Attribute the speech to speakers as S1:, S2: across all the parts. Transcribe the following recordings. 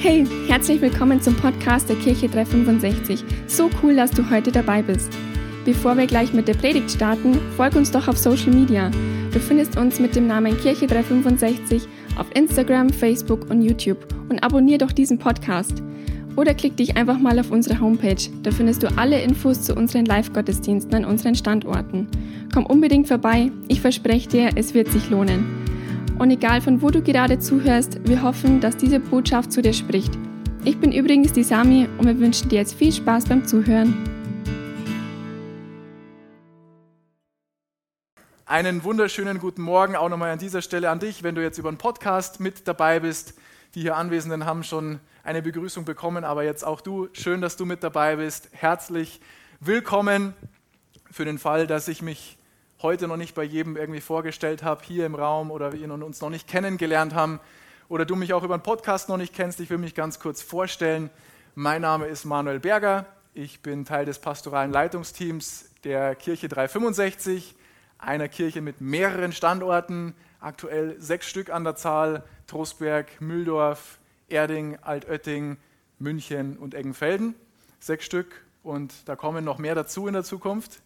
S1: Hey, herzlich willkommen zum Podcast der Kirche 365. So cool, dass du heute dabei bist. Bevor wir gleich mit der Predigt starten, folg uns doch auf Social Media. Du findest uns mit dem Namen Kirche 365 auf Instagram, Facebook und YouTube und abonnier doch diesen Podcast. Oder klick dich einfach mal auf unsere Homepage. Da findest du alle Infos zu unseren Live-Gottesdiensten an unseren Standorten. Komm unbedingt vorbei. Ich verspreche dir, es wird sich lohnen. Und egal von wo du gerade zuhörst, wir hoffen, dass diese Botschaft zu dir spricht. Ich bin übrigens die Sami und wir wünschen dir jetzt viel Spaß beim Zuhören.
S2: Einen wunderschönen guten Morgen auch nochmal an dieser Stelle an dich, wenn du jetzt über einen Podcast mit dabei bist. Die hier Anwesenden haben schon eine Begrüßung bekommen, aber jetzt auch du. Schön, dass du mit dabei bist. Herzlich willkommen. Für den Fall, dass ich mich heute noch nicht bei jedem irgendwie vorgestellt habe, hier im Raum oder wir uns noch nicht kennengelernt haben oder du mich auch über einen Podcast noch nicht kennst, ich will mich ganz kurz vorstellen. Mein Name ist Manuel Berger. Ich bin Teil des pastoralen Leitungsteams der Kirche 365, einer Kirche mit mehreren Standorten, aktuell sechs Stück an der Zahl: Trostberg, Mühldorf, Erding, Altötting, München und Eggenfelden. Sechs Stück und da kommen noch mehr dazu in der Zukunft.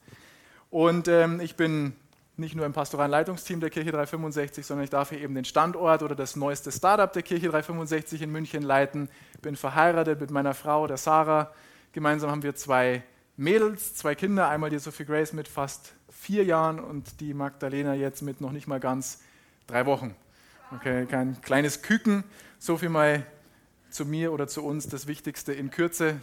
S2: Und ähm, ich bin nicht nur im pastoralen Leitungsteam der Kirche 365, sondern ich darf hier eben den Standort oder das neueste Startup der Kirche 365 in München leiten. Bin verheiratet mit meiner Frau, der Sarah. Gemeinsam haben wir zwei Mädels, zwei Kinder. Einmal die Sophie Grace mit fast vier Jahren und die Magdalena jetzt mit noch nicht mal ganz drei Wochen. Okay, kein kleines Küken. So viel mal zu mir oder zu uns, das Wichtigste in Kürze.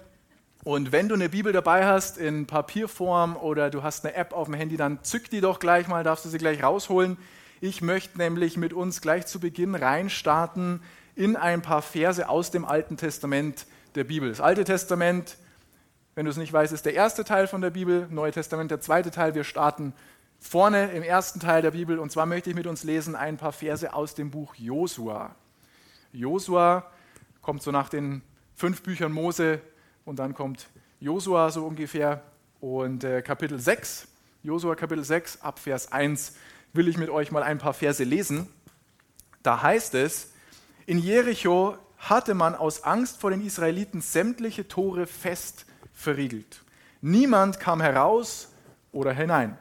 S2: Und wenn du eine Bibel dabei hast in Papierform oder du hast eine App auf dem Handy, dann zück die doch gleich mal, darfst du sie gleich rausholen. Ich möchte nämlich mit uns gleich zu Beginn reinstarten in ein paar Verse aus dem Alten Testament der Bibel. Das Alte Testament, wenn du es nicht weißt, ist der erste Teil von der Bibel, Neue Testament der zweite Teil. Wir starten vorne im ersten Teil der Bibel und zwar möchte ich mit uns lesen ein paar Verse aus dem Buch Josua. Josua kommt so nach den fünf Büchern Mose und dann kommt Josua so ungefähr und äh, Kapitel 6, Josua Kapitel 6 ab Vers 1 will ich mit euch mal ein paar Verse lesen. Da heißt es, in Jericho hatte man aus Angst vor den Israeliten sämtliche Tore fest verriegelt. Niemand kam heraus oder hinein.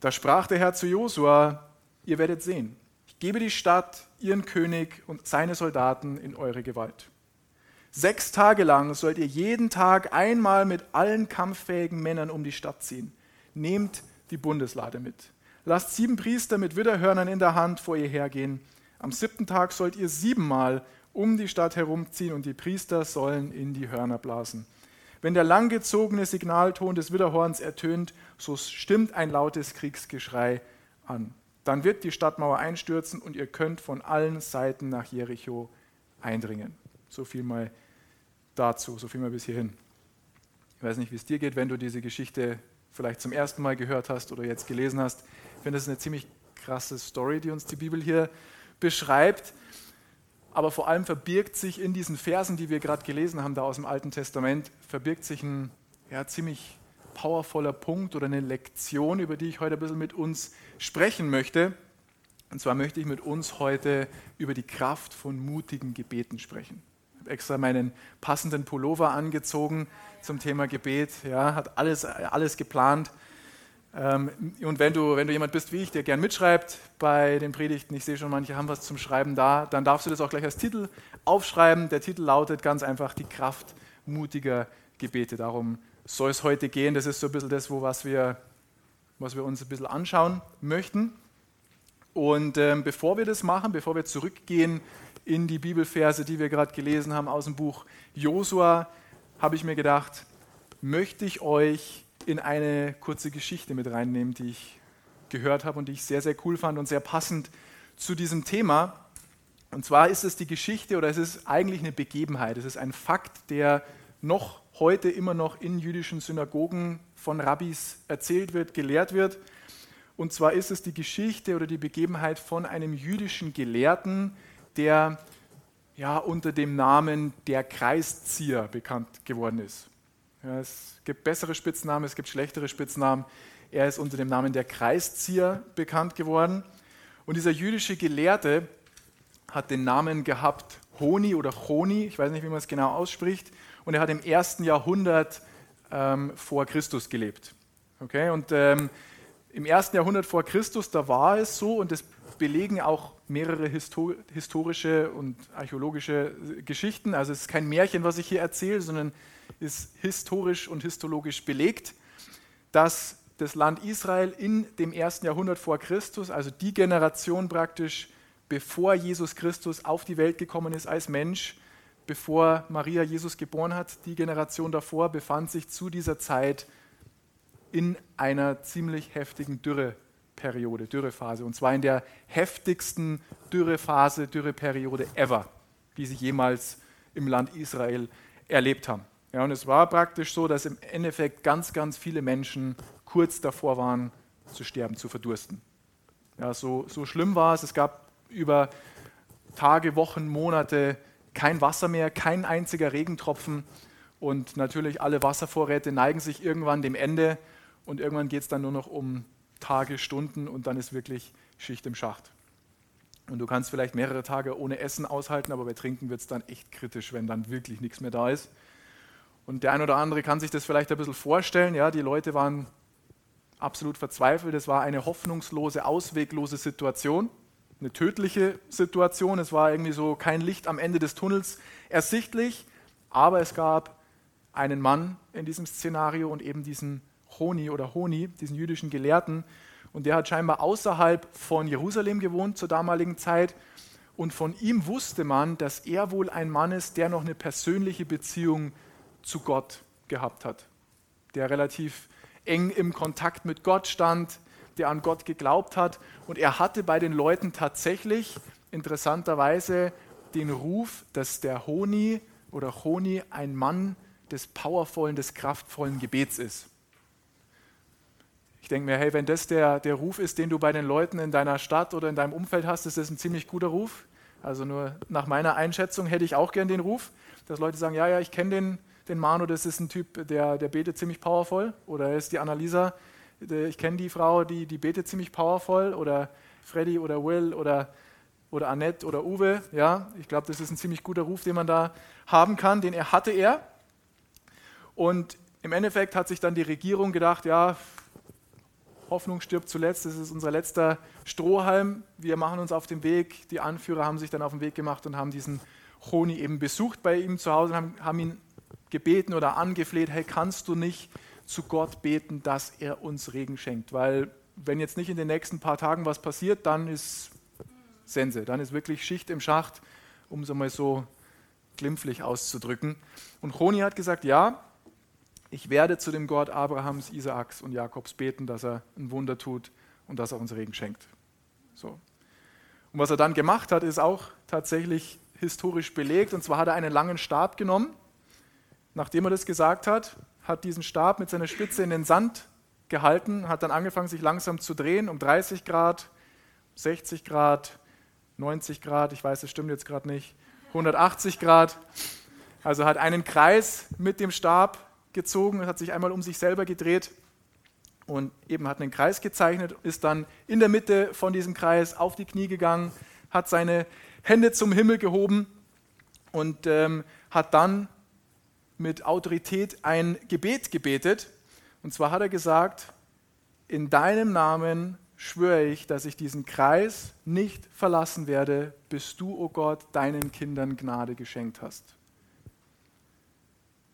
S2: Da sprach der Herr zu Josua, ihr werdet sehen, ich gebe die Stadt, ihren König und seine Soldaten in eure Gewalt. Sechs Tage lang sollt ihr jeden Tag einmal mit allen kampffähigen Männern um die Stadt ziehen. Nehmt die Bundeslade mit. Lasst sieben Priester mit Widderhörnern in der Hand vor ihr hergehen. Am siebten Tag sollt ihr siebenmal um die Stadt herumziehen und die Priester sollen in die Hörner blasen. Wenn der langgezogene Signalton des Widderhorns ertönt, so stimmt ein lautes Kriegsgeschrei an. Dann wird die Stadtmauer einstürzen und ihr könnt von allen Seiten nach Jericho eindringen. So viel mal dazu, so viel mal bis hierhin. Ich weiß nicht, wie es dir geht, wenn du diese Geschichte vielleicht zum ersten Mal gehört hast oder jetzt gelesen hast. Ich finde, das ist eine ziemlich krasse Story, die uns die Bibel hier beschreibt. Aber vor allem verbirgt sich in diesen Versen, die wir gerade gelesen haben, da aus dem Alten Testament, verbirgt sich ein ja, ziemlich powervoller Punkt oder eine Lektion, über die ich heute ein bisschen mit uns sprechen möchte. Und zwar möchte ich mit uns heute über die Kraft von mutigen Gebeten sprechen extra meinen passenden Pullover angezogen zum Thema Gebet. Ja, hat alles, alles geplant. Ähm, und wenn du, wenn du jemand bist wie ich, der gern mitschreibt bei den Predigten, ich sehe schon, manche haben was zum Schreiben da, dann darfst du das auch gleich als Titel aufschreiben. Der Titel lautet ganz einfach die Kraft mutiger Gebete. Darum soll es heute gehen. Das ist so ein bisschen das, wo, was, wir, was wir uns ein bisschen anschauen möchten. Und ähm, bevor wir das machen, bevor wir zurückgehen in die Bibelverse, die wir gerade gelesen haben aus dem Buch Josua, habe ich mir gedacht, möchte ich euch in eine kurze Geschichte mit reinnehmen, die ich gehört habe und die ich sehr, sehr cool fand und sehr passend zu diesem Thema. Und zwar ist es die Geschichte oder es ist eigentlich eine Begebenheit, es ist ein Fakt, der noch heute immer noch in jüdischen Synagogen von Rabbis erzählt wird, gelehrt wird. Und zwar ist es die Geschichte oder die Begebenheit von einem jüdischen Gelehrten, der ja, unter dem Namen der Kreiszieher bekannt geworden ist. Ja, es gibt bessere Spitznamen, es gibt schlechtere Spitznamen. Er ist unter dem Namen der Kreiszieher bekannt geworden. Und dieser jüdische Gelehrte hat den Namen gehabt Honi oder Choni, ich weiß nicht, wie man es genau ausspricht, und er hat im ersten Jahrhundert ähm, vor Christus gelebt. Okay? Und ähm, im ersten Jahrhundert vor Christus, da war es so, und das belegen auch mehrere historische und archäologische Geschichten. Also es ist kein Märchen, was ich hier erzähle, sondern ist historisch und histologisch belegt, dass das Land Israel in dem ersten Jahrhundert vor Christus, also die Generation praktisch, bevor Jesus Christus auf die Welt gekommen ist als Mensch, bevor Maria Jesus geboren hat, die Generation davor befand sich zu dieser Zeit in einer ziemlich heftigen Dürreperiode, Dürrephase. Und zwar in der heftigsten Dürrephase, Dürreperiode ever, die sie jemals im Land Israel erlebt haben. Ja, und es war praktisch so, dass im Endeffekt ganz, ganz viele Menschen kurz davor waren, zu sterben, zu verdursten. Ja, so, so schlimm war es. Es gab über Tage, Wochen, Monate kein Wasser mehr, kein einziger Regentropfen. Und natürlich alle Wasservorräte neigen sich irgendwann dem Ende. Und irgendwann geht es dann nur noch um Tage, Stunden und dann ist wirklich Schicht im Schacht. Und du kannst vielleicht mehrere Tage ohne Essen aushalten, aber bei Trinken wird es dann echt kritisch, wenn dann wirklich nichts mehr da ist. Und der ein oder andere kann sich das vielleicht ein bisschen vorstellen. Ja, die Leute waren absolut verzweifelt. Es war eine hoffnungslose, ausweglose Situation, eine tödliche Situation. Es war irgendwie so kein Licht am Ende des Tunnels ersichtlich. Aber es gab einen Mann in diesem Szenario und eben diesen Honi oder Honi, diesen jüdischen Gelehrten. Und der hat scheinbar außerhalb von Jerusalem gewohnt zur damaligen Zeit. Und von ihm wusste man, dass er wohl ein Mann ist, der noch eine persönliche Beziehung zu Gott gehabt hat, der relativ eng im Kontakt mit Gott stand, der an Gott geglaubt hat. Und er hatte bei den Leuten tatsächlich interessanterweise den Ruf, dass der Honi oder Honi ein Mann des powervollen, des kraftvollen Gebets ist. Ich denke mir, hey, wenn das der, der Ruf ist, den du bei den Leuten in deiner Stadt oder in deinem Umfeld hast, ist das ein ziemlich guter Ruf. Also nur nach meiner Einschätzung hätte ich auch gern den Ruf, dass Leute sagen, ja, ja, ich kenne den, den Manu, das ist ein Typ, der, der betet ziemlich powervoll. Oder ist die Annalisa, ich kenne die Frau, die, die betet ziemlich powervoll. Oder Freddy oder Will oder, oder Annette oder Uwe. Ja, ich glaube, das ist ein ziemlich guter Ruf, den man da haben kann. Den er hatte er. Und im Endeffekt hat sich dann die Regierung gedacht, ja, Hoffnung stirbt zuletzt, das ist unser letzter Strohhalm. Wir machen uns auf den Weg. Die Anführer haben sich dann auf den Weg gemacht und haben diesen Choni eben besucht bei ihm zu Hause und haben, haben ihn gebeten oder angefleht, hey, kannst du nicht zu Gott beten, dass er uns Regen schenkt? Weil wenn jetzt nicht in den nächsten paar Tagen was passiert, dann ist Sense, dann ist wirklich Schicht im Schacht, um es mal so glimpflich auszudrücken. Und Choni hat gesagt, ja, ich werde zu dem Gott Abrahams, Isaaks und Jakobs beten, dass er ein Wunder tut und dass er uns Regen schenkt. So. Und was er dann gemacht hat, ist auch tatsächlich historisch belegt. Und zwar hat er einen langen Stab genommen nachdem er das gesagt hat, hat diesen Stab mit seiner Spitze in den Sand gehalten, hat dann angefangen, sich langsam zu drehen um 30 Grad, 60 Grad, 90 Grad, ich weiß, das stimmt jetzt gerade nicht, 180 Grad. Also hat einen Kreis mit dem Stab gezogen, hat sich einmal um sich selber gedreht und eben hat einen Kreis gezeichnet, ist dann in der Mitte von diesem Kreis auf die Knie gegangen, hat seine Hände zum Himmel gehoben und ähm, hat dann mit Autorität ein Gebet gebetet. Und zwar hat er gesagt, in deinem Namen schwöre ich, dass ich diesen Kreis nicht verlassen werde, bis du, o oh Gott, deinen Kindern Gnade geschenkt hast.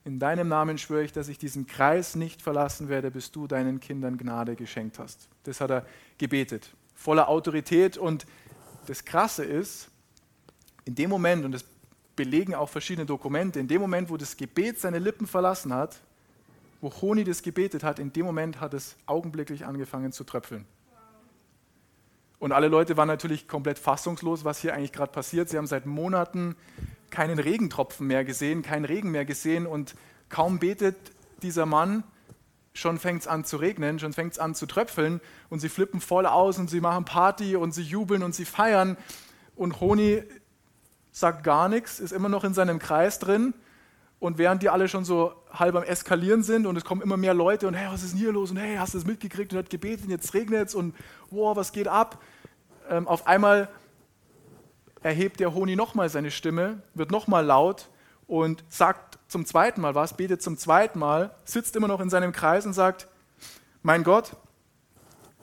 S2: In deinem Namen schwöre ich, dass ich diesen Kreis nicht verlassen werde, bis du deinen Kindern Gnade geschenkt hast. Das hat er gebetet, voller Autorität. Und das Krasse ist, in dem Moment, und das belegen auch verschiedene Dokumente, in dem Moment, wo das Gebet seine Lippen verlassen hat, wo Honi das gebetet hat, in dem Moment hat es augenblicklich angefangen zu tröpfeln. Und alle Leute waren natürlich komplett fassungslos, was hier eigentlich gerade passiert. Sie haben seit Monaten keinen Regentropfen mehr gesehen, keinen Regen mehr gesehen und kaum betet dieser Mann, schon fängt es an zu regnen, schon fängt es an zu tröpfeln und sie flippen voll aus und sie machen Party und sie jubeln und sie feiern. Und Honi sagt gar nichts, ist immer noch in seinem Kreis drin. Und während die alle schon so halb am Eskalieren sind und es kommen immer mehr Leute und hey, was ist denn hier los? Und hey, hast du es mitgekriegt und hat gebetet und jetzt regnet es und wow, was geht ab? Ähm, auf einmal erhebt der Honi nochmal seine Stimme, wird nochmal laut und sagt zum zweiten Mal was, betet zum zweiten Mal, sitzt immer noch in seinem Kreis und sagt, mein Gott,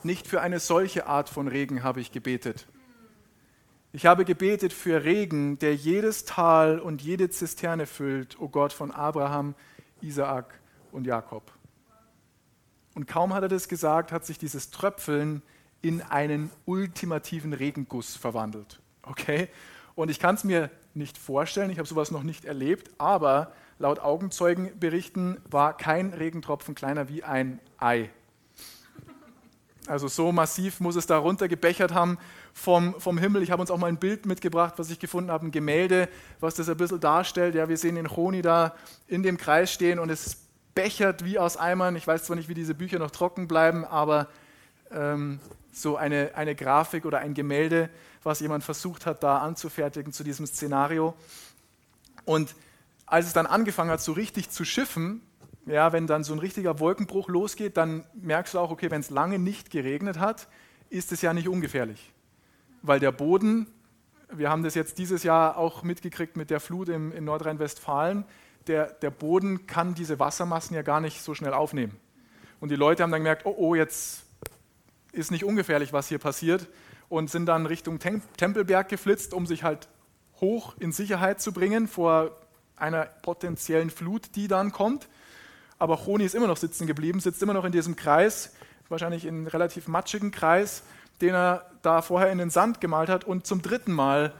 S2: nicht für eine solche Art von Regen habe ich gebetet. Ich habe gebetet für Regen, der jedes Tal und jede Zisterne füllt, o Gott von Abraham, Isaak und Jakob. Und kaum hat er das gesagt, hat sich dieses Tröpfeln in einen ultimativen Regenguss verwandelt. Okay? Und ich kann es mir nicht vorstellen, ich habe sowas noch nicht erlebt, aber laut Augenzeugenberichten war kein Regentropfen kleiner wie ein Ei. Also so massiv muss es da runtergebechert haben vom, vom Himmel. Ich habe uns auch mal ein Bild mitgebracht, was ich gefunden habe, ein Gemälde, was das ein bisschen darstellt. Ja, wir sehen den Choni da in dem Kreis stehen und es bechert wie aus Eimern. Ich weiß zwar nicht, wie diese Bücher noch trocken bleiben, aber ähm, so eine, eine Grafik oder ein Gemälde, was jemand versucht hat, da anzufertigen zu diesem Szenario. Und als es dann angefangen hat, so richtig zu schiffen, ja, wenn dann so ein richtiger Wolkenbruch losgeht, dann merkst du auch, okay, wenn es lange nicht geregnet hat, ist es ja nicht ungefährlich. Weil der Boden, wir haben das jetzt dieses Jahr auch mitgekriegt mit der Flut im, in Nordrhein-Westfalen, der, der Boden kann diese Wassermassen ja gar nicht so schnell aufnehmen. Und die Leute haben dann gemerkt, oh, oh, jetzt ist nicht ungefährlich, was hier passiert, und sind dann Richtung Tempelberg geflitzt, um sich halt hoch in Sicherheit zu bringen vor einer potenziellen Flut, die dann kommt. Aber Choni ist immer noch sitzen geblieben, sitzt immer noch in diesem Kreis, wahrscheinlich in einem relativ matschigen Kreis, den er da vorher in den Sand gemalt hat. Und zum dritten Mal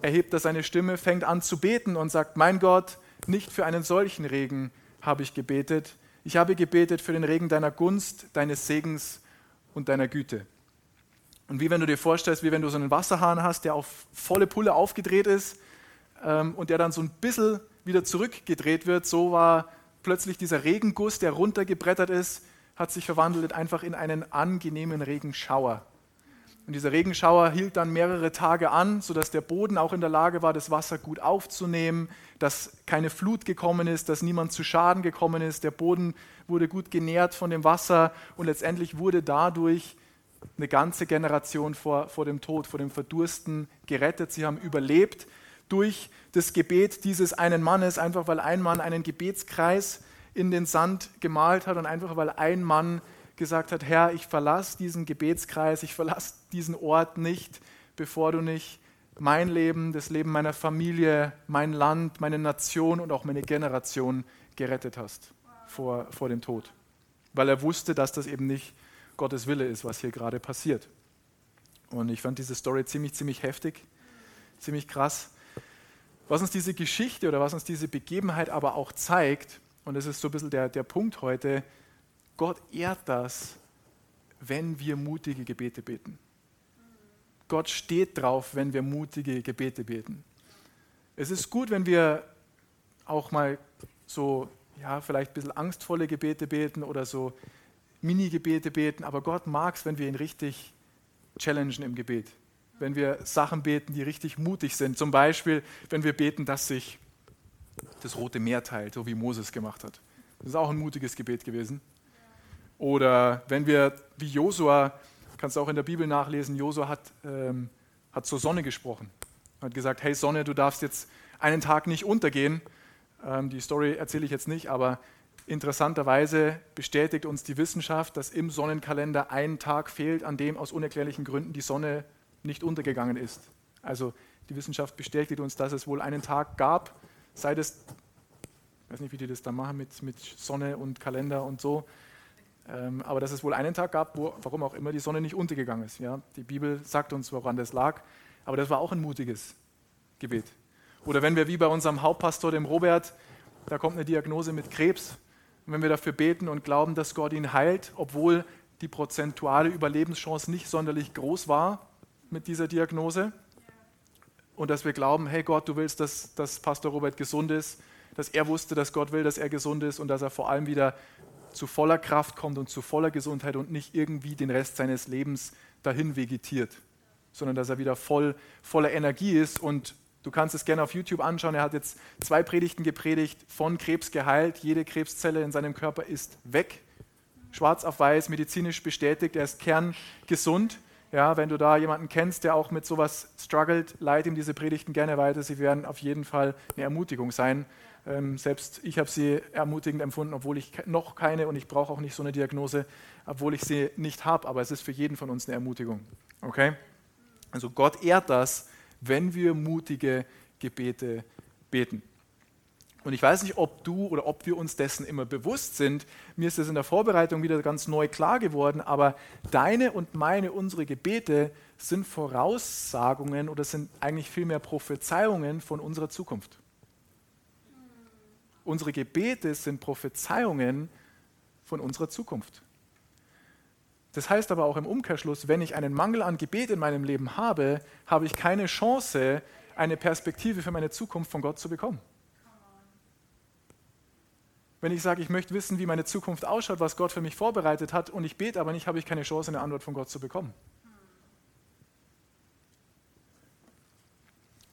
S2: erhebt er seine Stimme, fängt an zu beten und sagt, mein Gott, nicht für einen solchen Regen habe ich gebetet. Ich habe gebetet für den Regen deiner Gunst, deines Segens und deiner Güte. Und wie wenn du dir vorstellst, wie wenn du so einen Wasserhahn hast, der auf volle Pulle aufgedreht ist ähm, und der dann so ein bisschen wieder zurückgedreht wird, so war plötzlich dieser Regenguss, der runtergebrettert ist, hat sich verwandelt einfach in einen angenehmen Regenschauer. Und dieser Regenschauer hielt dann mehrere Tage an, sodass der Boden auch in der Lage war, das Wasser gut aufzunehmen, dass keine Flut gekommen ist, dass niemand zu Schaden gekommen ist. Der Boden wurde gut genährt von dem Wasser und letztendlich wurde dadurch eine ganze Generation vor, vor dem Tod, vor dem Verdursten gerettet. Sie haben überlebt durch das Gebet dieses einen Mannes, einfach weil ein Mann einen Gebetskreis in den Sand gemalt hat und einfach weil ein Mann gesagt hat, Herr, ich verlasse diesen Gebetskreis, ich verlasse diesen Ort nicht, bevor du nicht mein Leben, das Leben meiner Familie, mein Land, meine Nation und auch meine Generation gerettet hast vor, vor dem Tod. Weil er wusste, dass das eben nicht Gottes Wille ist, was hier gerade passiert. Und ich fand diese Story ziemlich, ziemlich heftig, ziemlich krass. Was uns diese Geschichte oder was uns diese Begebenheit aber auch zeigt, und das ist so ein bisschen der, der Punkt heute, Gott ehrt das, wenn wir mutige Gebete beten. Gott steht drauf, wenn wir mutige Gebete beten. Es ist gut, wenn wir auch mal so, ja, vielleicht ein bisschen angstvolle Gebete beten oder so Mini-Gebete beten, aber Gott mag es, wenn wir ihn richtig challengen im Gebet. Wenn wir Sachen beten, die richtig mutig sind. Zum Beispiel, wenn wir beten, dass sich das Rote Meer teilt, so wie Moses gemacht hat. Das ist auch ein mutiges Gebet gewesen. Oder wenn wir, wie Josua, kannst du auch in der Bibel nachlesen, Josua hat, ähm, hat zur Sonne gesprochen. Er hat gesagt, hey Sonne, du darfst jetzt einen Tag nicht untergehen. Ähm, die Story erzähle ich jetzt nicht, aber Interessanterweise bestätigt uns die Wissenschaft, dass im Sonnenkalender ein Tag fehlt, an dem aus unerklärlichen Gründen die Sonne nicht untergegangen ist. Also die Wissenschaft bestätigt uns, dass es wohl einen Tag gab, seit es, ich weiß nicht, wie die das da machen mit, mit Sonne und Kalender und so, ähm, aber dass es wohl einen Tag gab, wo, warum auch immer, die Sonne nicht untergegangen ist. Ja? Die Bibel sagt uns, woran das lag, aber das war auch ein mutiges Gebet. Oder wenn wir wie bei unserem Hauptpastor, dem Robert, da kommt eine Diagnose mit Krebs, wenn wir dafür beten und glauben, dass Gott ihn heilt, obwohl die prozentuale Überlebenschance nicht sonderlich groß war mit dieser Diagnose, und dass wir glauben, hey Gott, du willst, dass, dass Pastor Robert gesund ist, dass er wusste, dass Gott will, dass er gesund ist und dass er vor allem wieder zu voller Kraft kommt und zu voller Gesundheit und nicht irgendwie den Rest seines Lebens dahin vegetiert, sondern dass er wieder voll, voller Energie ist und Du kannst es gerne auf YouTube anschauen. Er hat jetzt zwei Predigten gepredigt, von Krebs geheilt. Jede Krebszelle in seinem Körper ist weg. Schwarz auf weiß, medizinisch bestätigt. Er ist kerngesund. Ja, wenn du da jemanden kennst, der auch mit sowas struggelt, leite ihm diese Predigten gerne weiter. Sie werden auf jeden Fall eine Ermutigung sein. Ähm, selbst ich habe sie ermutigend empfunden, obwohl ich noch keine und ich brauche auch nicht so eine Diagnose, obwohl ich sie nicht habe. Aber es ist für jeden von uns eine Ermutigung. Okay? Also Gott ehrt das, wenn wir mutige Gebete beten. Und ich weiß nicht, ob du oder ob wir uns dessen immer bewusst sind. Mir ist das in der Vorbereitung wieder ganz neu klar geworden, aber deine und meine, unsere Gebete sind Voraussagungen oder sind eigentlich vielmehr Prophezeiungen von unserer Zukunft. Unsere Gebete sind Prophezeiungen von unserer Zukunft. Das heißt aber auch im Umkehrschluss, wenn ich einen Mangel an Gebet in meinem Leben habe, habe ich keine Chance, eine Perspektive für meine Zukunft von Gott zu bekommen. Wenn ich sage, ich möchte wissen, wie meine Zukunft ausschaut, was Gott für mich vorbereitet hat und ich bete aber nicht, habe ich keine Chance, eine Antwort von Gott zu bekommen.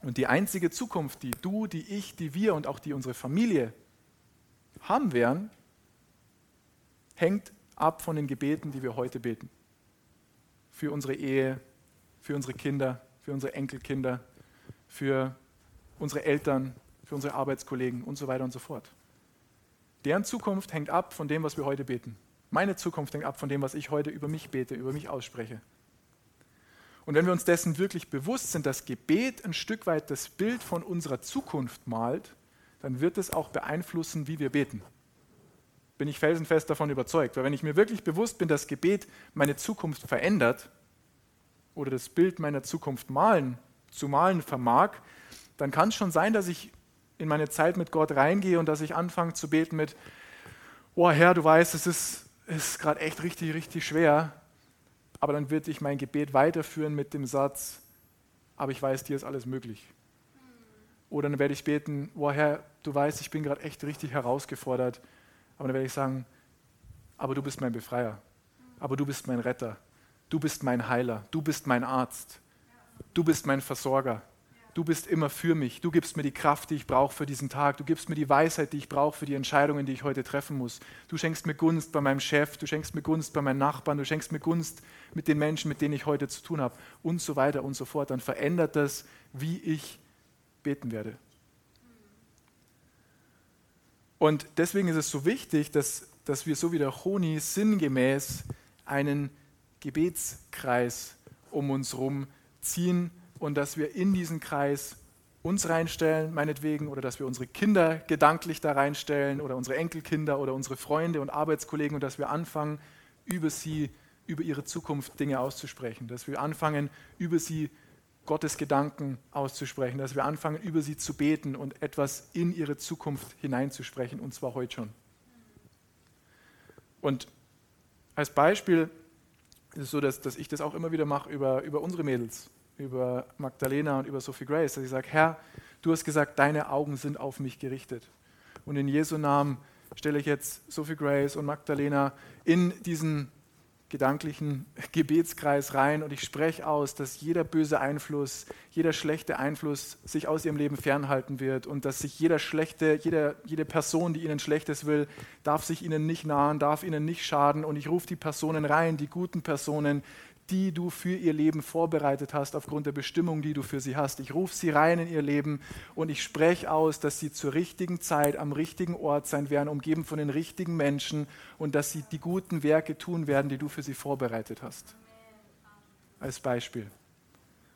S2: Und die einzige Zukunft, die du, die ich, die wir und auch die unsere Familie haben werden, hängt ab von den Gebeten, die wir heute beten. Für unsere Ehe, für unsere Kinder, für unsere Enkelkinder, für unsere Eltern, für unsere Arbeitskollegen und so weiter und so fort. Deren Zukunft hängt ab von dem, was wir heute beten. Meine Zukunft hängt ab von dem, was ich heute über mich bete, über mich ausspreche. Und wenn wir uns dessen wirklich bewusst sind, dass Gebet ein Stück weit das Bild von unserer Zukunft malt, dann wird es auch beeinflussen, wie wir beten. Bin ich felsenfest davon überzeugt. Weil wenn ich mir wirklich bewusst bin, dass Gebet meine Zukunft verändert oder das Bild meiner Zukunft malen, zu malen vermag, dann kann es schon sein, dass ich in meine Zeit mit Gott reingehe und dass ich anfange zu beten mit, oh Herr, du weißt, es ist, ist gerade echt richtig, richtig schwer. Aber dann wird ich mein Gebet weiterführen mit dem Satz, aber ich weiß, dir ist alles möglich. Oder dann werde ich beten, oh Herr, du weißt, ich bin gerade echt richtig herausgefordert. Aber dann werde ich sagen, aber du bist mein Befreier. Aber du bist mein Retter. Du bist mein Heiler. Du bist mein Arzt. Du bist mein Versorger. Du bist immer für mich. Du gibst mir die Kraft, die ich brauche für diesen Tag. Du gibst mir die Weisheit, die ich brauche für die Entscheidungen, die ich heute treffen muss. Du schenkst mir Gunst bei meinem Chef. Du schenkst mir Gunst bei meinen Nachbarn. Du schenkst mir Gunst mit den Menschen, mit denen ich heute zu tun habe. Und so weiter und so fort. Dann verändert das, wie ich beten werde. Und deswegen ist es so wichtig, dass, dass wir so wie der Honi sinngemäß einen Gebetskreis um uns herum ziehen und dass wir in diesen Kreis uns reinstellen, meinetwegen, oder dass wir unsere Kinder gedanklich da reinstellen oder unsere Enkelkinder oder unsere Freunde und Arbeitskollegen und dass wir anfangen, über sie, über ihre Zukunft Dinge auszusprechen, dass wir anfangen, über sie Gottes Gedanken auszusprechen, dass wir anfangen, über sie zu beten und etwas in ihre Zukunft hineinzusprechen, und zwar heute schon. Und als Beispiel ist es so, dass, dass ich das auch immer wieder mache über, über unsere Mädels über Magdalena und über Sophie Grace, dass ich sage, Herr, du hast gesagt, deine Augen sind auf mich gerichtet. Und in Jesu Namen stelle ich jetzt Sophie Grace und Magdalena in diesen gedanklichen Gebetskreis rein und ich spreche aus, dass jeder böse Einfluss, jeder schlechte Einfluss sich aus ihrem Leben fernhalten wird und dass sich jeder schlechte, jeder, jede Person, die ihnen Schlechtes will, darf sich ihnen nicht nahen, darf ihnen nicht schaden und ich rufe die Personen rein, die guten Personen, die du für ihr Leben vorbereitet hast, aufgrund der Bestimmung, die du für sie hast. Ich rufe sie rein in ihr Leben und ich spreche aus, dass sie zur richtigen Zeit am richtigen Ort sein werden, umgeben von den richtigen Menschen und dass sie die guten Werke tun werden, die du für sie vorbereitet hast. Als Beispiel.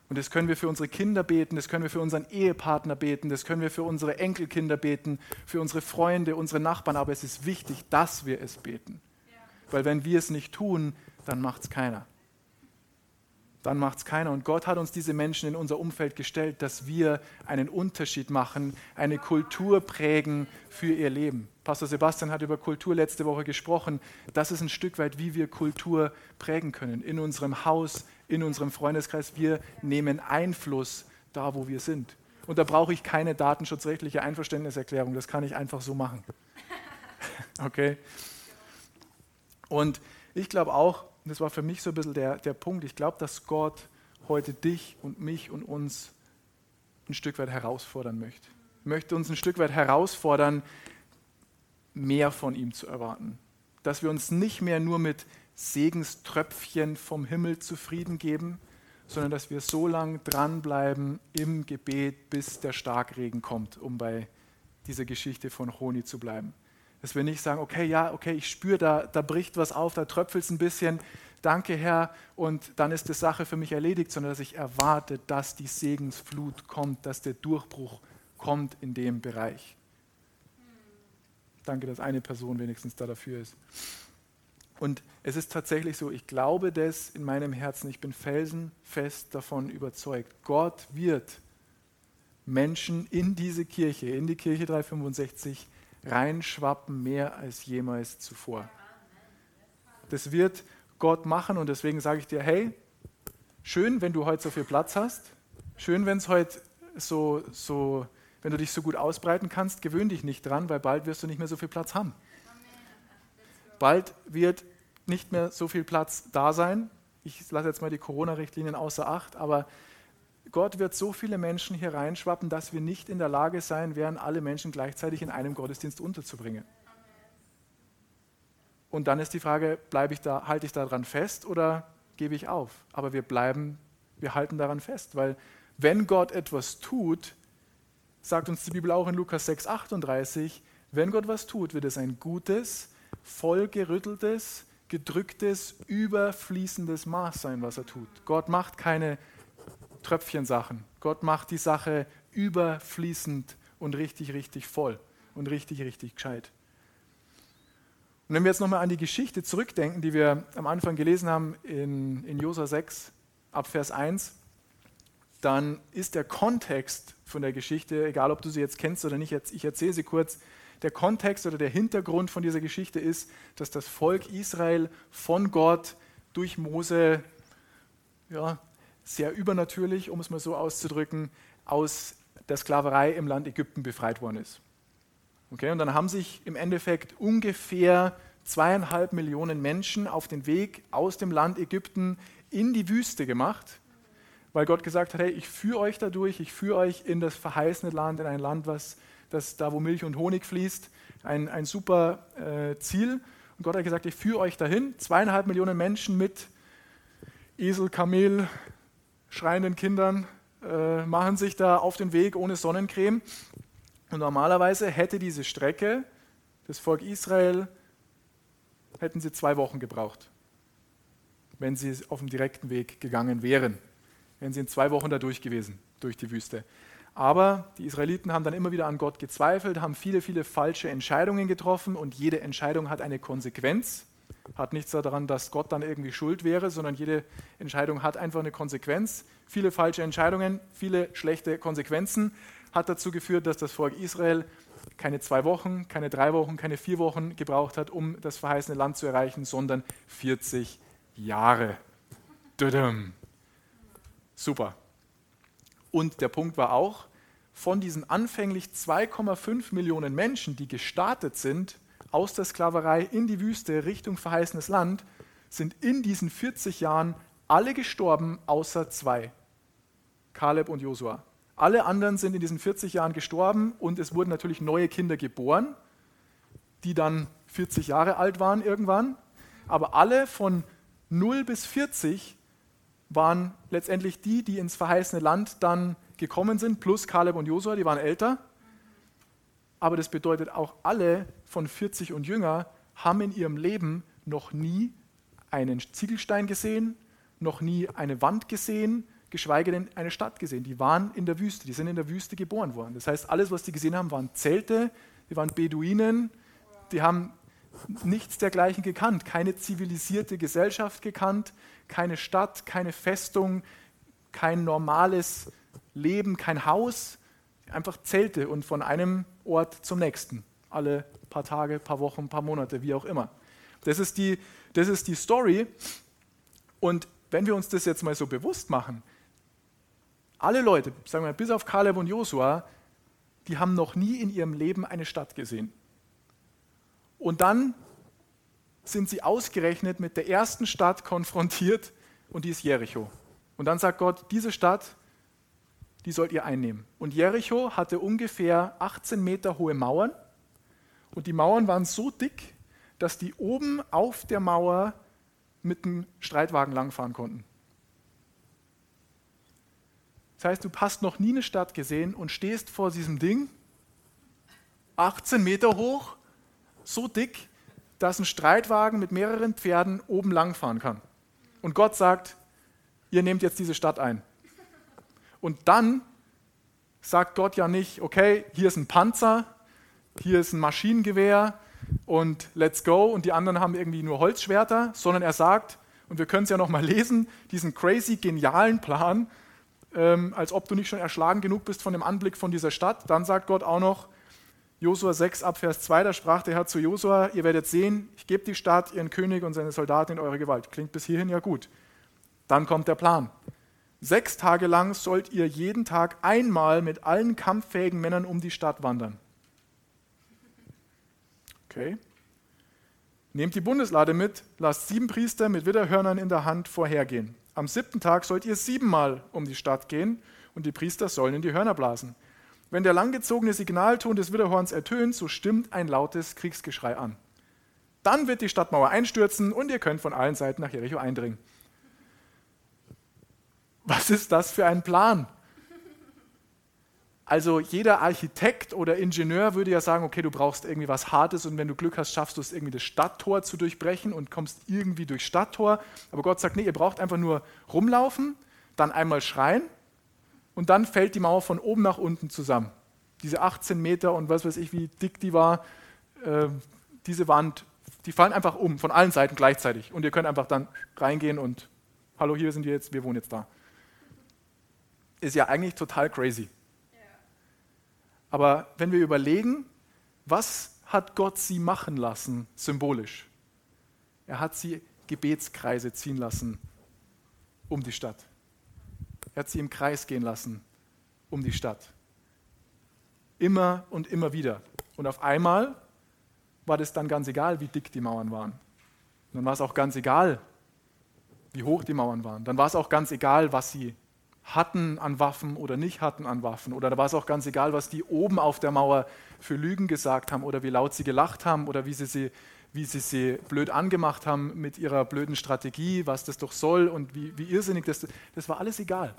S2: Und das können wir für unsere Kinder beten, das können wir für unseren Ehepartner beten, das können wir für unsere Enkelkinder beten, für unsere Freunde, unsere Nachbarn. Aber es ist wichtig, dass wir es beten. Weil wenn wir es nicht tun, dann macht es keiner dann macht es keiner. Und Gott hat uns diese Menschen in unser Umfeld gestellt, dass wir einen Unterschied machen, eine Kultur prägen für ihr Leben. Pastor Sebastian hat über Kultur letzte Woche gesprochen. Das ist ein Stück weit, wie wir Kultur prägen können. In unserem Haus, in unserem Freundeskreis. Wir nehmen Einfluss da, wo wir sind. Und da brauche ich keine datenschutzrechtliche Einverständniserklärung. Das kann ich einfach so machen. Okay? Und ich glaube auch, und das war für mich so ein bisschen der, der Punkt, ich glaube, dass Gott heute dich und mich und uns ein Stück weit herausfordern möchte. Möchte uns ein Stück weit herausfordern, mehr von ihm zu erwarten. Dass wir uns nicht mehr nur mit Segenströpfchen vom Himmel zufrieden geben, sondern dass wir so lange dranbleiben im Gebet, bis der Starkregen kommt, um bei dieser Geschichte von Honi zu bleiben. Dass wir nicht sagen, okay, ja, okay, ich spüre, da, da bricht was auf, da tröpfelt es ein bisschen, danke Herr, und dann ist die Sache für mich erledigt, sondern dass ich erwarte, dass die Segensflut kommt, dass der Durchbruch kommt in dem Bereich. Danke, dass eine Person wenigstens da dafür ist. Und es ist tatsächlich so, ich glaube das in meinem Herzen, ich bin felsenfest davon überzeugt. Gott wird Menschen in diese Kirche, in die Kirche 365 reinschwappen, mehr als jemals zuvor. Das wird Gott machen und deswegen sage ich dir, hey, schön, wenn du heute so viel Platz hast, schön, wenn es heute so, so, wenn du dich so gut ausbreiten kannst, gewöhn dich nicht dran, weil bald wirst du nicht mehr so viel Platz haben. Bald wird nicht mehr so viel Platz da sein. Ich lasse jetzt mal die Corona-Richtlinien außer Acht, aber Gott wird so viele Menschen hier reinschwappen, dass wir nicht in der Lage sein werden, alle Menschen gleichzeitig in einem Gottesdienst unterzubringen. Und dann ist die Frage, bleibe ich da, halte ich daran fest oder gebe ich auf? Aber wir bleiben, wir halten daran fest, weil wenn Gott etwas tut, sagt uns die Bibel auch in Lukas 6, 38, wenn Gott was tut, wird es ein gutes, vollgerütteltes, gedrücktes, überfließendes Maß sein, was er tut. Gott macht keine Tröpfchensachen. Gott macht die Sache überfließend und richtig, richtig voll und richtig, richtig gescheit. Und wenn wir jetzt nochmal an die Geschichte zurückdenken, die wir am Anfang gelesen haben in, in Josa 6 ab Vers 1, dann ist der Kontext von der Geschichte, egal ob du sie jetzt kennst oder nicht, ich erzähle sie kurz, der Kontext oder der Hintergrund von dieser Geschichte ist, dass das Volk Israel von Gott durch Mose, ja, sehr übernatürlich, um es mal so auszudrücken, aus der Sklaverei im Land Ägypten befreit worden ist. Okay, und dann haben sich im Endeffekt ungefähr zweieinhalb Millionen Menschen auf den Weg aus dem Land Ägypten in die Wüste gemacht, weil Gott gesagt hat, hey, ich führe euch dadurch, ich führe euch in das verheißene Land, in ein Land, was das, da wo Milch und Honig fließt, ein, ein super äh, Ziel. Und Gott hat gesagt, ich führe euch dahin. Zweieinhalb Millionen Menschen mit Esel, Kamel, schreienden Kindern äh, machen sich da auf den Weg ohne Sonnencreme. Und normalerweise hätte diese Strecke, das Volk Israel, hätten sie zwei Wochen gebraucht, wenn sie auf dem direkten Weg gegangen wären. Wären sie in zwei Wochen da durch gewesen, durch die Wüste. Aber die Israeliten haben dann immer wieder an Gott gezweifelt, haben viele, viele falsche Entscheidungen getroffen und jede Entscheidung hat eine Konsequenz. Hat nichts daran, dass Gott dann irgendwie schuld wäre, sondern jede Entscheidung hat einfach eine Konsequenz. Viele falsche Entscheidungen, viele schlechte Konsequenzen hat dazu geführt, dass das Volk Israel keine zwei Wochen, keine drei Wochen, keine vier Wochen gebraucht hat, um das verheißene Land zu erreichen, sondern 40 Jahre. Super. Und der Punkt war auch, von diesen anfänglich 2,5 Millionen Menschen, die gestartet sind, aus der Sklaverei in die Wüste Richtung verheißenes Land, sind in diesen 40 Jahren alle gestorben, außer zwei, Kaleb und Josua. Alle anderen sind in diesen 40 Jahren gestorben und es wurden natürlich neue Kinder geboren, die dann 40 Jahre alt waren irgendwann. Aber alle von 0 bis 40 waren letztendlich die, die ins verheißene Land dann gekommen sind, plus Kaleb und Josua, die waren älter. Aber das bedeutet auch, alle von 40 und jünger haben in ihrem Leben noch nie einen Ziegelstein gesehen, noch nie eine Wand gesehen, geschweige denn eine Stadt gesehen. Die waren in der Wüste, die sind in der Wüste geboren worden. Das heißt, alles, was die gesehen haben, waren Zelte, die waren Beduinen, die haben nichts dergleichen gekannt, keine zivilisierte Gesellschaft gekannt, keine Stadt, keine Festung, kein normales Leben, kein Haus, einfach Zelte und von einem Ort zum nächsten, alle paar Tage, paar Wochen, paar Monate, wie auch immer. Das ist die, das ist die Story. Und wenn wir uns das jetzt mal so bewusst machen, alle Leute, sagen wir bis auf Kaleb und Josua, die haben noch nie in ihrem Leben eine Stadt gesehen. Und dann sind sie ausgerechnet mit der ersten Stadt konfrontiert und die ist Jericho. Und dann sagt Gott, diese Stadt, die sollt ihr einnehmen. Und Jericho hatte ungefähr 18 Meter hohe Mauern und die Mauern waren so dick, dass die oben auf der Mauer mit dem Streitwagen langfahren konnten. Das heißt, du hast noch nie eine Stadt gesehen und stehst vor diesem Ding, 18 Meter hoch, so dick, dass ein Streitwagen mit mehreren Pferden oben langfahren kann. Und Gott sagt, ihr nehmt jetzt diese Stadt ein. Und dann sagt Gott ja nicht, okay, hier ist ein Panzer, hier ist ein Maschinengewehr und let's go und die anderen haben irgendwie nur Holzschwerter, sondern er sagt, und wir können es ja noch mal lesen, diesen crazy genialen Plan, ähm, als ob du nicht schon erschlagen genug bist von dem Anblick von dieser Stadt. Dann sagt Gott auch noch, Josua 6 ab Vers 2, da sprach der Herr zu Josua, ihr werdet sehen, ich gebe die Stadt, ihren König und seine Soldaten in eure Gewalt. Klingt bis hierhin ja gut. Dann kommt der Plan. Sechs Tage lang sollt ihr jeden Tag einmal mit allen kampffähigen Männern um die Stadt wandern. Okay. Nehmt die Bundeslade mit, lasst sieben Priester mit Widderhörnern in der Hand vorhergehen. Am siebten Tag sollt ihr siebenmal um die Stadt gehen und die Priester sollen in die Hörner blasen. Wenn der langgezogene Signalton des Widderhorns ertönt, so stimmt ein lautes Kriegsgeschrei an. Dann wird die Stadtmauer einstürzen und ihr könnt von allen Seiten nach Jericho eindringen. Was ist das für ein Plan? Also jeder Architekt oder Ingenieur würde ja sagen, okay, du brauchst irgendwie was Hartes und wenn du Glück hast, schaffst du es irgendwie das Stadttor zu durchbrechen und kommst irgendwie durchs Stadttor. Aber Gott sagt, nee, ihr braucht einfach nur rumlaufen, dann einmal schreien und dann fällt die Mauer von oben nach unten zusammen. Diese 18 Meter und was weiß ich, wie dick die war, äh, diese Wand, die fallen einfach um von allen Seiten gleichzeitig. Und ihr könnt einfach dann reingehen und, hallo, hier sind wir jetzt, wir wohnen jetzt da. Ist ja eigentlich total crazy. Aber wenn wir überlegen, was hat Gott sie machen lassen, symbolisch? Er hat sie Gebetskreise ziehen lassen um die Stadt. Er hat sie im Kreis gehen lassen um die Stadt. Immer und immer wieder. Und auf einmal war das dann ganz egal, wie dick die Mauern waren. Und dann war es auch ganz egal, wie hoch die Mauern waren. Dann war es auch ganz egal, was sie hatten an Waffen oder nicht hatten an Waffen. Oder da war es auch ganz egal, was die oben auf der Mauer für Lügen gesagt haben oder wie laut sie gelacht haben oder wie sie sie wie sie sie blöd angemacht haben mit ihrer blöden Strategie, was das doch soll und wie, wie irrsinnig das Das war alles egal.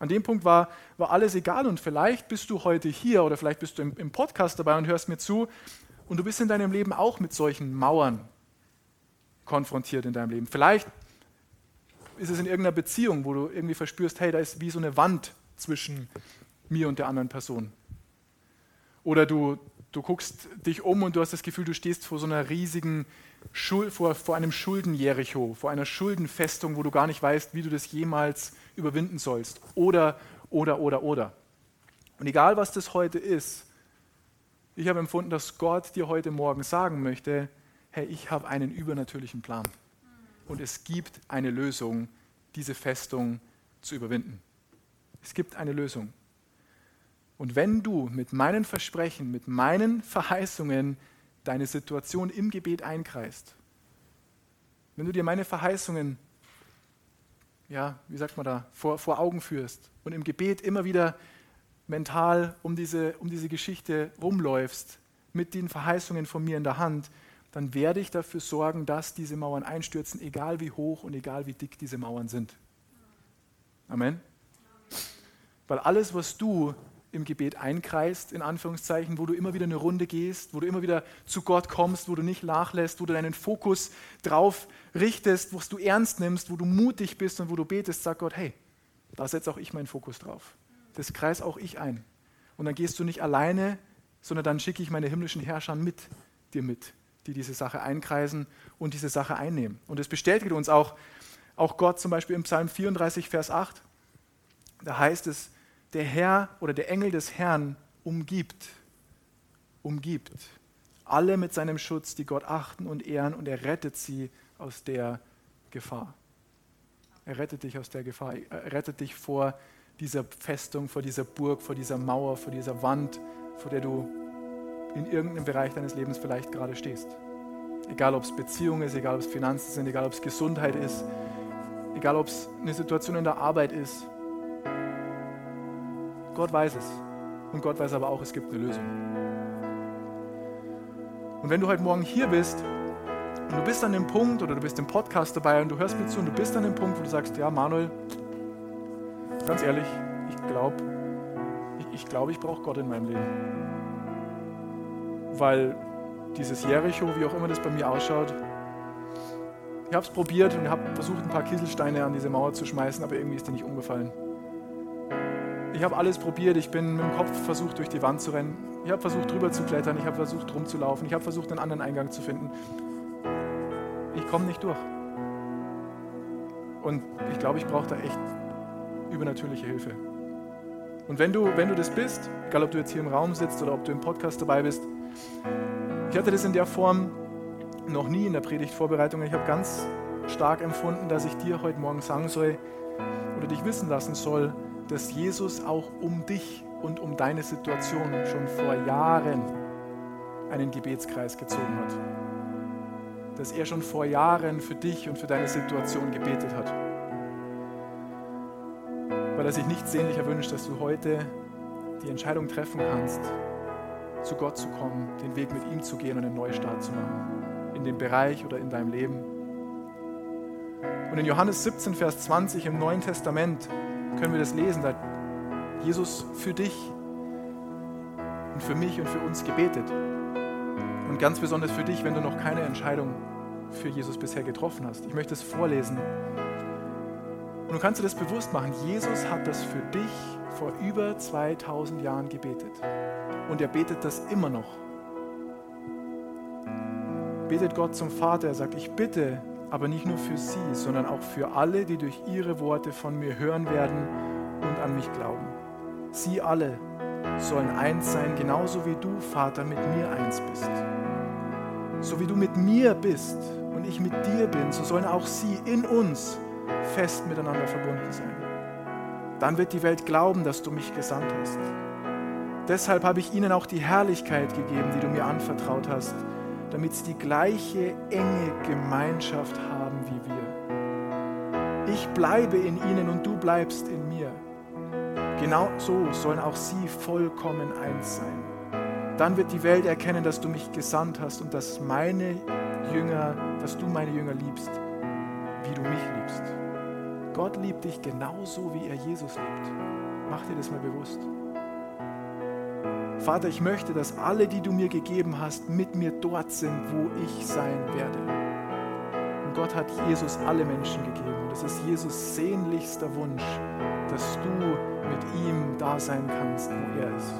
S2: An dem Punkt war, war alles egal und vielleicht bist du heute hier oder vielleicht bist du im, im Podcast dabei und hörst mir zu und du bist in deinem Leben auch mit solchen Mauern konfrontiert in deinem Leben. Vielleicht ist es in irgendeiner Beziehung, wo du irgendwie verspürst, hey, da ist wie so eine Wand zwischen mir und der anderen Person. Oder du, Du guckst dich um und du hast das Gefühl, du stehst vor so einer riesigen, Schuld, vor, vor einem Schuldenjericho, vor einer Schuldenfestung, wo du gar nicht weißt, wie du das jemals überwinden sollst. Oder, oder, oder, oder. Und egal, was das heute ist, ich habe empfunden, dass Gott dir heute Morgen sagen möchte, hey, ich habe einen übernatürlichen Plan. Und es gibt eine Lösung, diese Festung zu überwinden. Es gibt eine Lösung. Und wenn du mit meinen Versprechen, mit meinen Verheißungen deine Situation im Gebet einkreist, wenn du dir meine Verheißungen, ja, wie sagt man da, vor, vor Augen führst und im Gebet immer wieder mental um diese, um diese Geschichte rumläufst, mit den Verheißungen von mir in der Hand, dann werde ich dafür sorgen, dass diese Mauern einstürzen, egal wie hoch und egal wie dick diese Mauern sind. Amen. Weil alles, was du im Gebet einkreist, in Anführungszeichen, wo du immer wieder eine Runde gehst, wo du immer wieder zu Gott kommst, wo du nicht nachlässt, wo du deinen Fokus drauf richtest, wo du ernst nimmst, wo du mutig bist und wo du betest, sagt Gott, hey, da setze auch ich meinen Fokus drauf. Das kreis auch ich ein. Und dann gehst du nicht alleine, sondern dann schicke ich meine himmlischen Herrscher mit dir mit, die diese Sache einkreisen und diese Sache einnehmen. Und das bestätigt uns auch, auch Gott zum Beispiel im Psalm 34, Vers 8. Da heißt es, der Herr oder der Engel des Herrn umgibt, umgibt alle mit seinem Schutz, die Gott achten und ehren, und er rettet sie aus der Gefahr. Er rettet dich aus der Gefahr. Er rettet dich vor dieser Festung, vor dieser Burg, vor dieser Mauer, vor dieser Wand, vor der du in irgendeinem Bereich deines Lebens vielleicht gerade stehst. Egal ob es Beziehung ist, egal ob es Finanzen sind, egal ob es Gesundheit ist, egal ob es eine Situation in der Arbeit ist, Gott weiß es. Und Gott weiß aber auch, es gibt eine Lösung. Und wenn du heute Morgen hier bist Und du bist an dem Punkt oder du bist im Podcast dabei und du hörst mir zu und du bist an dem Punkt, wo du sagst, ja Manuel, ganz ehrlich, ich glaube, ich, ich, glaub, ich brauche Gott in meinem Leben. Weil dieses Jericho, wie auch immer das bei mir ausschaut, ich habe es probiert und habe versucht, ein paar Kieselsteine an diese Mauer zu schmeißen, aber irgendwie ist die nicht umgefallen. Ich habe alles probiert, ich bin mit dem Kopf versucht, durch die Wand zu rennen. Ich habe versucht, drüber zu klettern, ich habe versucht, rumzulaufen, ich habe versucht, einen anderen Eingang zu finden. Ich komme nicht durch. Und ich glaube, ich brauche da echt übernatürliche Hilfe. Und wenn du, wenn du das bist, egal ob du jetzt hier im Raum sitzt oder ob du im Podcast dabei bist, ich hatte das in der Form noch nie in der Predigtvorbereitung. Ich habe ganz stark empfunden, dass ich dir heute Morgen sagen soll oder dich wissen lassen soll, dass Jesus auch um dich und um deine Situation schon vor Jahren einen Gebetskreis gezogen hat. Dass er schon vor Jahren für dich und für deine Situation gebetet hat. Weil er sich nichts sehnlicher wünscht, dass du heute die Entscheidung treffen kannst, zu Gott zu kommen, den Weg mit ihm zu gehen und einen Neustart zu machen. In dem Bereich oder in deinem Leben. Und in Johannes 17, Vers 20 im Neuen Testament können wir das lesen. Da hat Jesus für dich und für mich und für uns gebetet. Und ganz besonders für dich, wenn du noch keine Entscheidung für Jesus bisher getroffen hast. Ich möchte es vorlesen. Und du kannst dir das bewusst machen. Jesus hat das für dich vor über 2000 Jahren gebetet. Und er betet das immer noch. Betet Gott zum Vater. Er sagt, ich bitte, aber nicht nur für sie, sondern auch für alle, die durch ihre Worte von mir hören werden und an mich glauben. Sie alle sollen eins sein, genauso wie du, Vater, mit mir eins bist. So wie du mit mir bist und ich mit dir bin, so sollen auch sie in uns fest miteinander verbunden sein. Dann wird die Welt glauben, dass du mich gesandt hast. Deshalb habe ich ihnen auch die Herrlichkeit gegeben, die du mir anvertraut hast, damit sie die gleiche enge Gemeinschaft haben wie wir. Ich bleibe in ihnen und du bleibst in mir. Genau so sollen auch sie vollkommen eins sein. Dann wird die Welt erkennen, dass du mich gesandt hast und dass meine Jünger, dass du meine Jünger liebst, wie du mich liebst. Gott liebt dich genauso, wie er Jesus liebt. Mach dir das mal bewusst. Vater, ich möchte, dass alle, die du mir gegeben hast, mit mir dort sind, wo ich sein werde. Und Gott hat Jesus alle Menschen gegeben. Das ist Jesus sehnlichster Wunsch, dass du mit ihm da sein kannst, wo er ist.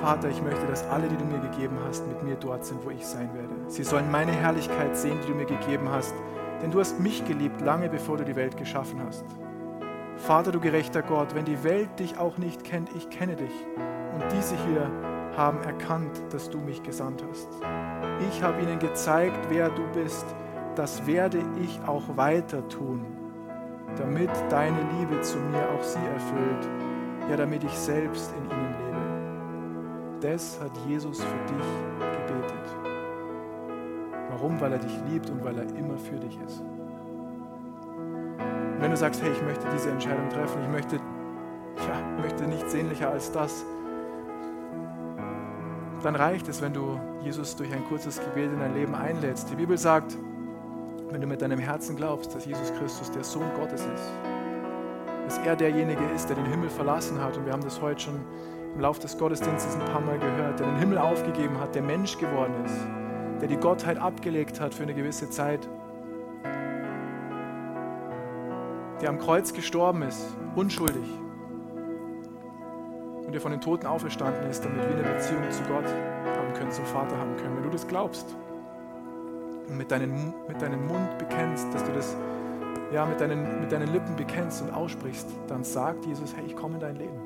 S2: Vater, ich möchte, dass alle, die du mir gegeben hast, mit mir dort sind, wo ich sein werde. Sie sollen meine Herrlichkeit sehen, die du mir gegeben hast, denn du hast mich geliebt, lange bevor du die Welt geschaffen hast. Vater, du gerechter Gott, wenn die Welt dich auch nicht kennt, ich kenne dich. Und diese hier haben erkannt, dass du mich gesandt hast. Ich habe ihnen gezeigt, wer du bist. Das werde ich auch weiter tun, damit deine Liebe zu mir auch sie erfüllt, ja damit ich selbst in ihnen lebe. Das hat Jesus für dich gebetet. Warum? Weil er dich liebt und weil er immer für dich ist. Und wenn du sagst, hey, ich möchte diese Entscheidung treffen, ich möchte, ja, möchte nicht sehnlicher als das, dann reicht es, wenn du Jesus durch ein kurzes Gebet in dein Leben einlädst. Die Bibel sagt, wenn du mit deinem Herzen glaubst, dass Jesus Christus der Sohn Gottes ist, dass er derjenige ist, der den Himmel verlassen hat, und wir haben das heute schon im Laufe des Gottesdienstes ein paar Mal gehört, der den Himmel aufgegeben hat, der Mensch geworden ist, der die Gottheit abgelegt hat für eine gewisse Zeit der am Kreuz gestorben ist, unschuldig, und der von den Toten auferstanden ist, damit wir eine Beziehung zu Gott haben können, zum Vater haben können. Wenn du das glaubst und mit, deinen, mit deinem Mund bekennst, dass du das ja, mit, deinen, mit deinen Lippen bekennst und aussprichst, dann sagt Jesus, hey, ich komme in dein Leben.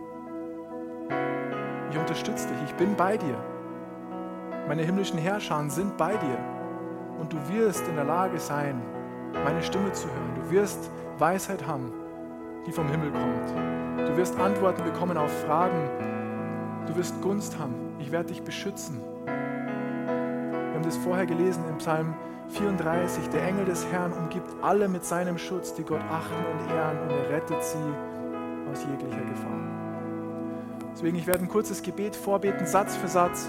S2: Ich unterstütze dich, ich bin bei dir. Meine himmlischen Herrscher sind bei dir. Und du wirst in der Lage sein, meine Stimme zu hören. Du wirst Weisheit haben, die vom Himmel kommt. Du wirst Antworten bekommen auf Fragen. Du wirst Gunst haben. Ich werde dich beschützen. Wir haben das vorher gelesen im Psalm 34. Der Engel des Herrn umgibt alle mit seinem Schutz, die Gott achten und ehren, und er rettet sie aus jeglicher Gefahr. Deswegen, ich werde ein kurzes Gebet vorbeten, Satz für Satz.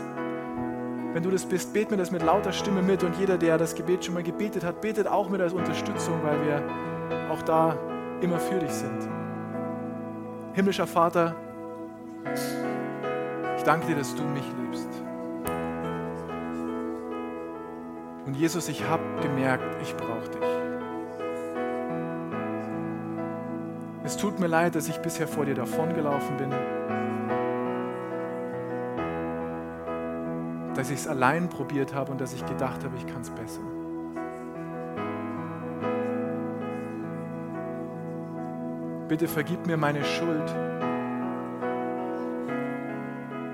S2: Wenn du das bist, bet mir das mit lauter Stimme mit und jeder, der das Gebet schon mal gebetet hat, betet auch mit als Unterstützung, weil wir auch da immer für dich sind. Himmlischer Vater, ich danke dir, dass du mich liebst. Und Jesus, ich habe gemerkt, ich brauche dich. Es tut mir leid, dass ich bisher vor dir davongelaufen bin. Dass ich es allein probiert habe und dass ich gedacht habe, ich kann es besser. Bitte vergib mir meine Schuld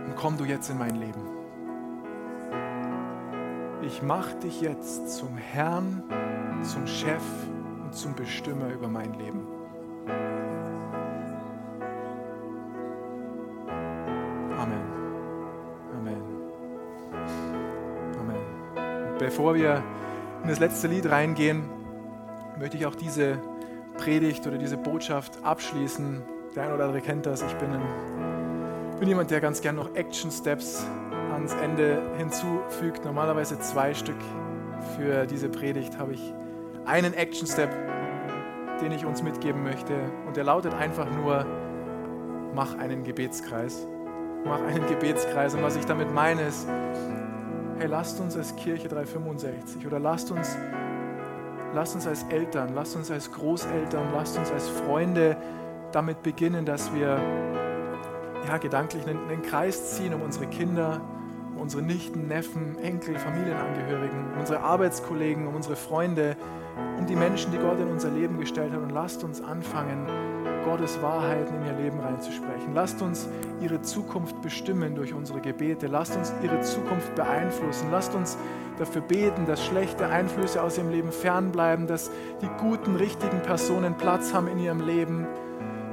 S2: und komm du jetzt in mein Leben. Ich mache dich jetzt zum Herrn, zum Chef und zum Bestimmer über mein Leben. Bevor wir in das letzte Lied reingehen, möchte ich auch diese Predigt oder diese Botschaft abschließen. Der eine oder andere kennt das. Ich bin, ein, bin jemand, der ganz gern noch Action Steps ans Ende hinzufügt. Normalerweise zwei Stück für diese Predigt habe ich einen Action Step, den ich uns mitgeben möchte. Und der lautet einfach nur, mach einen Gebetskreis. Mach einen Gebetskreis. Und was ich damit meine ist, hey, lasst uns als Kirche 365 oder lasst uns lasst uns als Eltern, lasst uns als Großeltern, lasst uns als Freunde damit beginnen, dass wir ja, gedanklich einen, einen Kreis ziehen um unsere Kinder, um unsere Nichten, Neffen, Enkel, Familienangehörigen, um unsere Arbeitskollegen, um unsere Freunde, um die Menschen, die Gott in unser Leben gestellt hat. Und lasst uns anfangen, Gottes Wahrheiten in ihr Leben reinzusprechen. Lasst uns ihre Zukunft bestimmen durch unsere Gebete. Lasst uns ihre Zukunft beeinflussen. Lasst uns dafür beten, dass schlechte Einflüsse aus ihrem Leben fernbleiben, dass die guten, richtigen Personen Platz haben in ihrem Leben,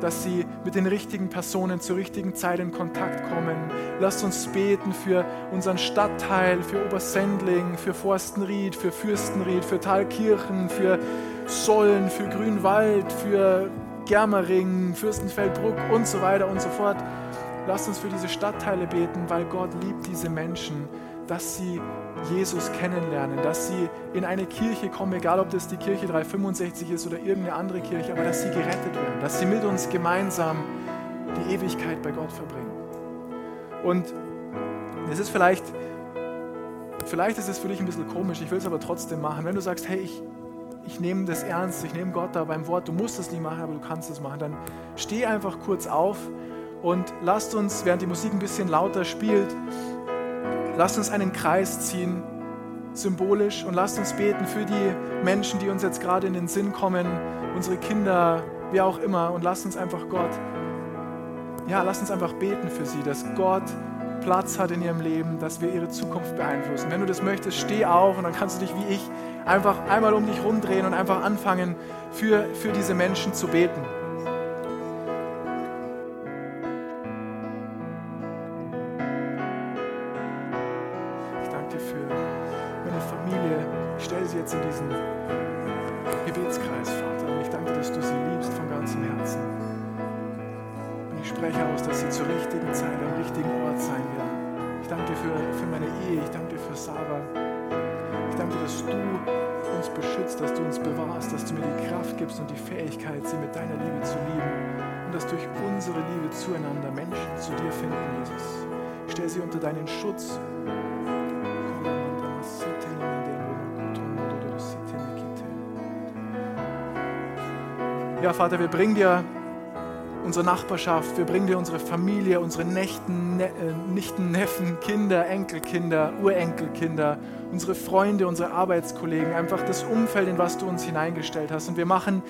S2: dass sie mit den richtigen Personen zur richtigen Zeit in Kontakt kommen. Lasst uns beten für unseren Stadtteil, für Obersendling, für Forstenried, für Fürstenried, für Thalkirchen, für Sollen, für Grünwald, für Germering, Fürstenfeldbruck und so weiter und so fort. Lasst uns für diese Stadtteile beten, weil Gott liebt diese Menschen, dass sie Jesus kennenlernen, dass sie in eine Kirche kommen, egal ob das die Kirche 365 ist oder irgendeine andere Kirche, aber dass sie gerettet werden, dass sie mit uns gemeinsam die Ewigkeit bei Gott verbringen. Und es ist vielleicht, vielleicht ist es für dich ein bisschen komisch, ich will es aber trotzdem machen. Wenn du sagst, hey, ich, ich nehme das ernst, ich nehme Gott da beim Wort, du musst es nicht machen, aber du kannst es machen, dann steh einfach kurz auf und lasst uns, während die Musik ein bisschen lauter spielt, lasst uns einen Kreis ziehen, symbolisch, und lasst uns beten für die Menschen, die uns jetzt gerade in den Sinn kommen, unsere Kinder, wie auch immer, und lasst uns einfach Gott, ja, lasst uns einfach beten für sie, dass Gott Platz hat in ihrem Leben, dass wir ihre Zukunft beeinflussen. Wenn du das möchtest, steh auf und dann kannst du dich wie ich einfach einmal um dich rumdrehen und einfach anfangen, für, für diese Menschen zu beten. Ich danke dir für meine Familie. Ich stelle sie jetzt in diesen Gebetskreis, Vater. Und ich danke, dass du sie liebst von ganzem Herzen. Ich spreche aus, dass sie zur richtigen Zeit am richtigen Ort sein werden. Ich danke für, für meine Ehe. Ich danke für Sarah. Ich danke dass du uns beschützt, dass du uns bewahrst, dass du mir die Kraft gibst und die Fähigkeit, sie mit deiner Liebe zu lieben und dass durch unsere Liebe zueinander Menschen zu dir finden, Jesus. Stell sie unter deinen Schutz. Ja, Vater, wir bringen dir unsere Nachbarschaft, wir bringen dir unsere Familie, unsere Nächten, ne, äh, Nichten, Neffen, Kinder, Enkelkinder, Urenkelkinder, unsere Freunde, unsere Arbeitskollegen, einfach das Umfeld, in was du uns hineingestellt hast. Und wir machen,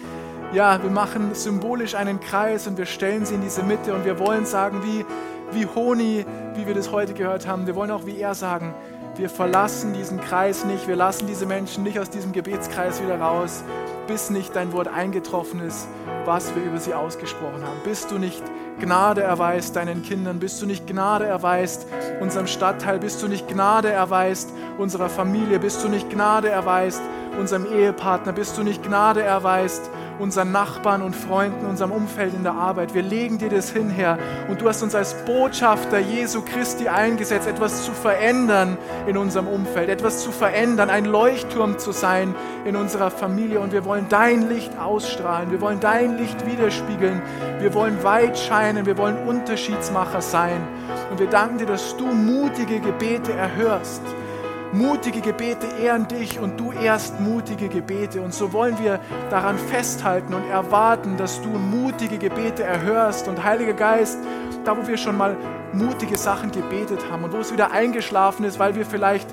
S2: ja, wir machen symbolisch einen Kreis und wir stellen sie in diese Mitte und wir wollen sagen, wie, wie Honi, wie wir das heute gehört haben, wir wollen auch wie er sagen, wir verlassen diesen Kreis nicht, wir lassen diese Menschen nicht aus diesem Gebetskreis wieder raus, bis nicht dein Wort eingetroffen ist, was wir über sie ausgesprochen haben. Bis du nicht Gnade erweist deinen Kindern, bis du nicht Gnade erweist unserem Stadtteil, bis du nicht Gnade erweist unserer Familie, bis du nicht Gnade erweist unserem Ehepartner, bis du nicht Gnade erweist unseren Nachbarn und Freunden, unserem Umfeld in der Arbeit. Wir legen dir das hin, Herr. Und du hast uns als Botschafter Jesu Christi eingesetzt, etwas zu verändern in unserem Umfeld, etwas zu verändern, ein Leuchtturm zu sein in unserer Familie. Und wir wollen dein Licht ausstrahlen. Wir wollen dein Licht widerspiegeln. Wir wollen weit scheinen. Wir wollen Unterschiedsmacher sein. Und wir danken dir, dass du mutige Gebete erhörst. Mutige Gebete ehren dich und du ehrst mutige Gebete. Und so wollen wir daran festhalten und erwarten, dass du mutige Gebete erhörst. Und Heiliger Geist, da wo wir schon mal mutige Sachen gebetet haben und wo es wieder eingeschlafen ist, weil wir vielleicht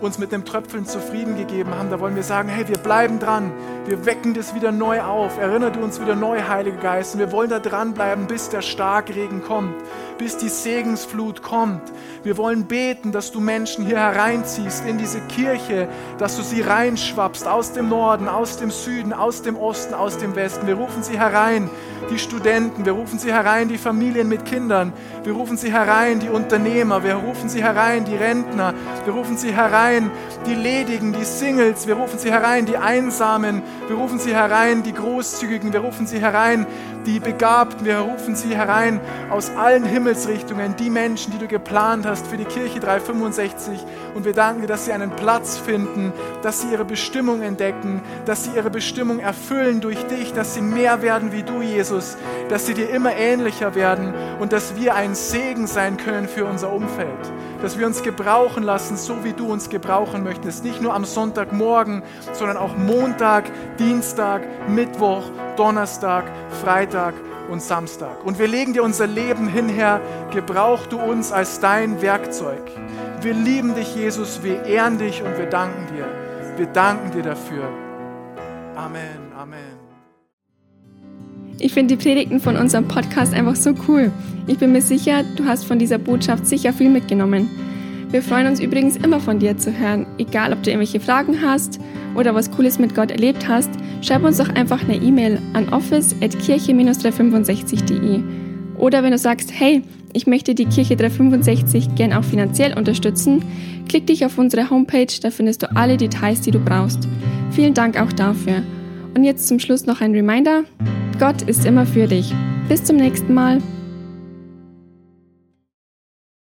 S2: uns mit dem Tröpfeln zufrieden gegeben haben, da wollen wir sagen, hey, wir bleiben dran, wir wecken das wieder neu auf, erinnert uns wieder neu, Heiliger Geist, und wir wollen da dranbleiben, bis der Starkregen kommt, bis die Segensflut kommt. Wir wollen beten, dass du Menschen hier hereinziehst in diese Kirche, dass du sie reinschwappst aus dem Norden, aus dem Süden, aus dem Osten, aus dem Westen. Wir rufen sie herein, die Studenten, wir rufen sie herein, die Familien mit Kindern, wir rufen sie herein, die Unternehmer, wir rufen sie herein, die Rentner, wir rufen sie herein, die Ledigen, die Singles, wir rufen sie herein, die Einsamen, wir rufen sie herein, die Großzügigen, wir rufen sie herein, die Begabten, wir rufen sie herein aus allen Himmelsrichtungen, die Menschen, die du geplant hast für die Kirche 365. Und wir danken dir, dass sie einen Platz finden, dass sie ihre Bestimmung entdecken, dass sie ihre Bestimmung erfüllen durch dich, dass sie mehr werden wie du, Jesus, dass sie dir immer ähnlicher werden und dass wir ein Segen sein können für unser Umfeld, dass wir uns gebrauchen lassen, so wie du uns gebrauchen möchtest, nicht nur am Sonntagmorgen, sondern auch Montag, Dienstag, Mittwoch, Donnerstag, Freitag und Samstag. Und wir legen dir unser Leben hin, Herr. Gebrauch du uns als dein Werkzeug. Wir lieben dich, Jesus. Wir ehren dich und wir danken dir. Wir danken dir dafür. Amen. Amen.
S1: Ich finde die Predigten von unserem Podcast einfach so cool. Ich bin mir sicher, du hast von dieser Botschaft sicher viel mitgenommen. Wir freuen uns übrigens immer von dir zu hören, egal ob du irgendwelche Fragen hast oder was Cooles mit Gott erlebt hast, schreib uns doch einfach eine E-Mail an office.kirche-365.de. Oder wenn du sagst, hey, ich möchte die Kirche 365 gern auch finanziell unterstützen, klick dich auf unsere Homepage, da findest du alle Details, die du brauchst. Vielen Dank auch dafür. Und jetzt zum Schluss noch ein Reminder. Gott ist immer für dich. Bis zum nächsten Mal.